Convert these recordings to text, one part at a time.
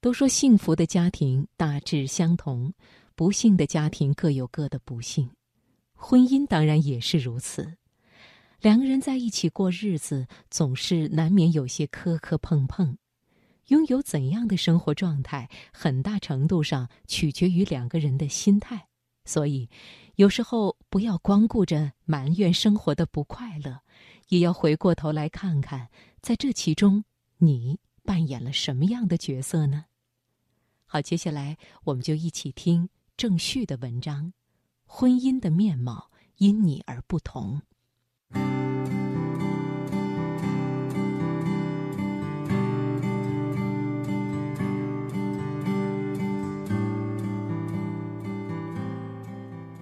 都说幸福的家庭大致相同，不幸的家庭各有各的不幸。婚姻当然也是如此，两个人在一起过日子，总是难免有些磕磕碰碰。拥有怎样的生活状态，很大程度上取决于两个人的心态。所以，有时候不要光顾着埋怨生活的不快乐，也要回过头来看看，在这其中，你扮演了什么样的角色呢？好，接下来我们就一起听郑旭的文章。婚姻的面貌因你而不同。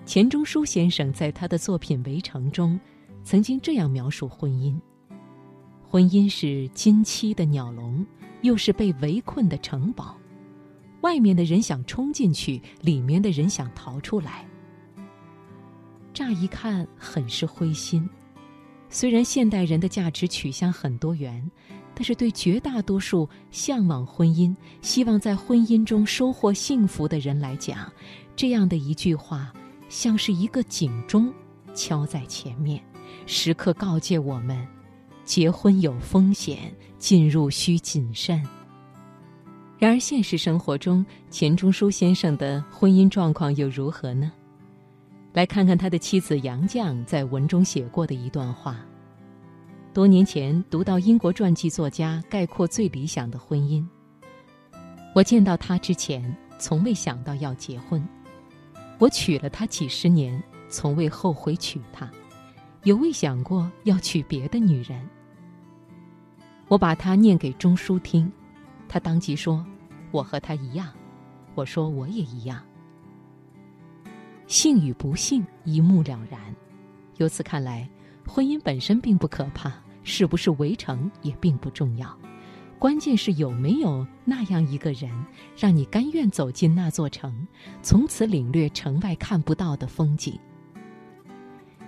钱钟书先生在他的作品《围城》中，曾经这样描述婚姻：婚姻是金漆的鸟笼，又是被围困的城堡。外面的人想冲进去，里面的人想逃出来。乍一看很是灰心，虽然现代人的价值取向很多元，但是对绝大多数向往婚姻、希望在婚姻中收获幸福的人来讲，这样的一句话，像是一个警钟，敲在前面，时刻告诫我们：结婚有风险，进入需谨慎。然而现实生活中，钱钟书先生的婚姻状况又如何呢？来看看他的妻子杨绛在文中写过的一段话。多年前读到英国传记作家概括最理想的婚姻。我见到他之前，从未想到要结婚。我娶了她几十年，从未后悔娶她，也未想过要娶别的女人。我把它念给钟书听，他当即说：“我和他一样。”我说：“我也一样。”幸与不幸一目了然，由此看来，婚姻本身并不可怕，是不是围城也并不重要，关键是有没有那样一个人，让你甘愿走进那座城，从此领略城外看不到的风景。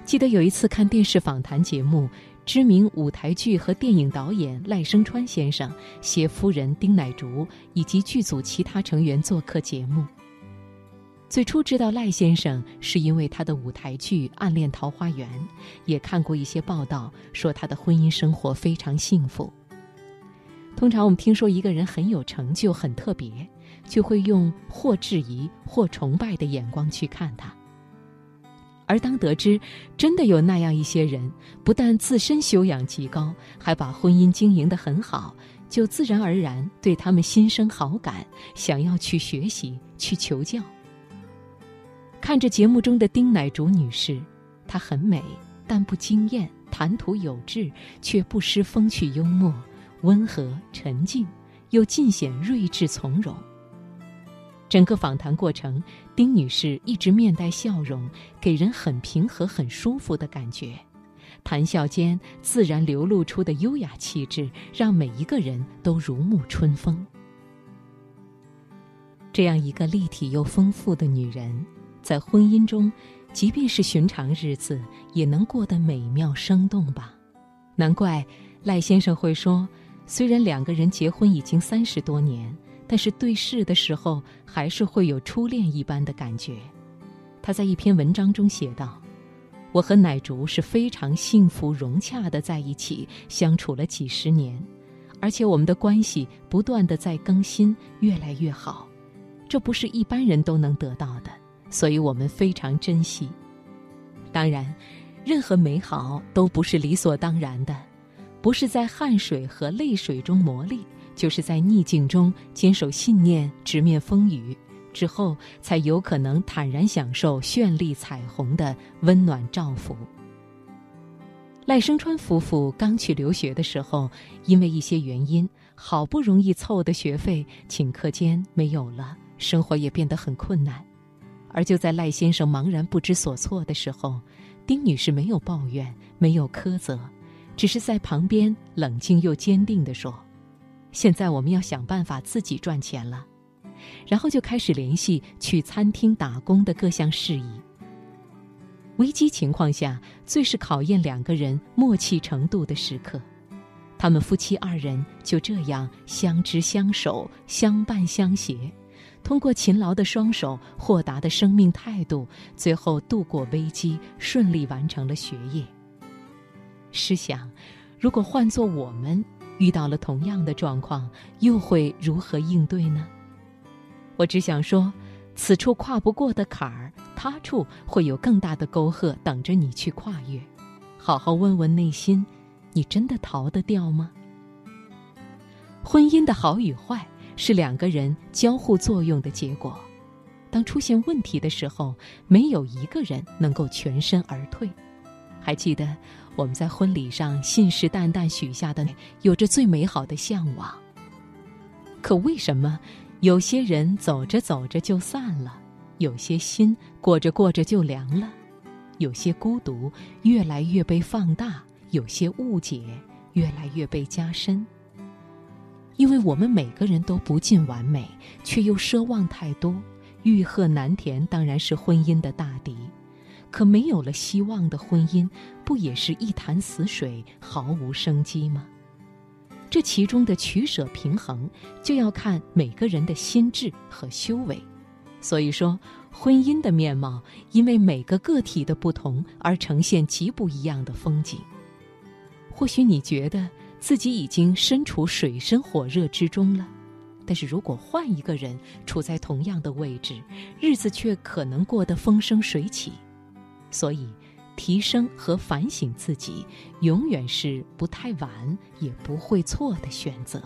记得有一次看电视访谈节目，知名舞台剧和电影导演赖声川先生携夫人丁乃竺以及剧组其他成员做客节目。最初知道赖先生是因为他的舞台剧《暗恋桃花源》，也看过一些报道说他的婚姻生活非常幸福。通常我们听说一个人很有成就、很特别，就会用或质疑或崇拜的眼光去看他。而当得知真的有那样一些人，不但自身修养极高，还把婚姻经营得很好，就自然而然对他们心生好感，想要去学习、去求教。看着节目中的丁乃竺女士，她很美，但不惊艳，谈吐有致，却不失风趣幽默，温和沉静，又尽显睿智从容。整个访谈过程，丁女士一直面带笑容，给人很平和、很舒服的感觉。谈笑间自然流露出的优雅气质，让每一个人都如沐春风。这样一个立体又丰富的女人。在婚姻中，即便是寻常日子，也能过得美妙生动吧。难怪赖先生会说，虽然两个人结婚已经三十多年，但是对视的时候还是会有初恋一般的感觉。他在一篇文章中写道：“我和奶竹是非常幸福融洽的在一起相处了几十年，而且我们的关系不断的在更新，越来越好，这不是一般人都能得到的。”所以我们非常珍惜。当然，任何美好都不是理所当然的，不是在汗水和泪水中磨砺，就是在逆境中坚守信念、直面风雨之后，才有可能坦然享受绚丽彩虹的温暖照拂。赖声川夫妇刚去留学的时候，因为一些原因，好不容易凑的学费，顷刻间没有了，生活也变得很困难。而就在赖先生茫然不知所措的时候，丁女士没有抱怨，没有苛责，只是在旁边冷静又坚定地说：“现在我们要想办法自己赚钱了。”然后就开始联系去餐厅打工的各项事宜。危机情况下，最是考验两个人默契程度的时刻。他们夫妻二人就这样相知相守、相伴相携，通过勤劳的双手、豁达的生命态度，最后度过危机，顺利完成了学业。试想，如果换做我们遇到了同样的状况，又会如何应对呢？我只想说，此处跨不过的坎儿，他处会有更大的沟壑等着你去跨越。好好问问内心。你真的逃得掉吗？婚姻的好与坏是两个人交互作用的结果。当出现问题的时候，没有一个人能够全身而退。还记得我们在婚礼上信誓旦旦许下的，有着最美好的向往。可为什么有些人走着走着就散了，有些心过着过着就凉了，有些孤独越来越被放大？有些误解越来越被加深，因为我们每个人都不尽完美，却又奢望太多，欲壑难填当然是婚姻的大敌。可没有了希望的婚姻，不也是一潭死水，毫无生机吗？这其中的取舍平衡，就要看每个人的心智和修为。所以说，婚姻的面貌，因为每个个体的不同而呈现极不一样的风景。或许你觉得自己已经身处水深火热之中了，但是如果换一个人处在同样的位置，日子却可能过得风生水起。所以，提升和反省自己，永远是不太晚也不会错的选择。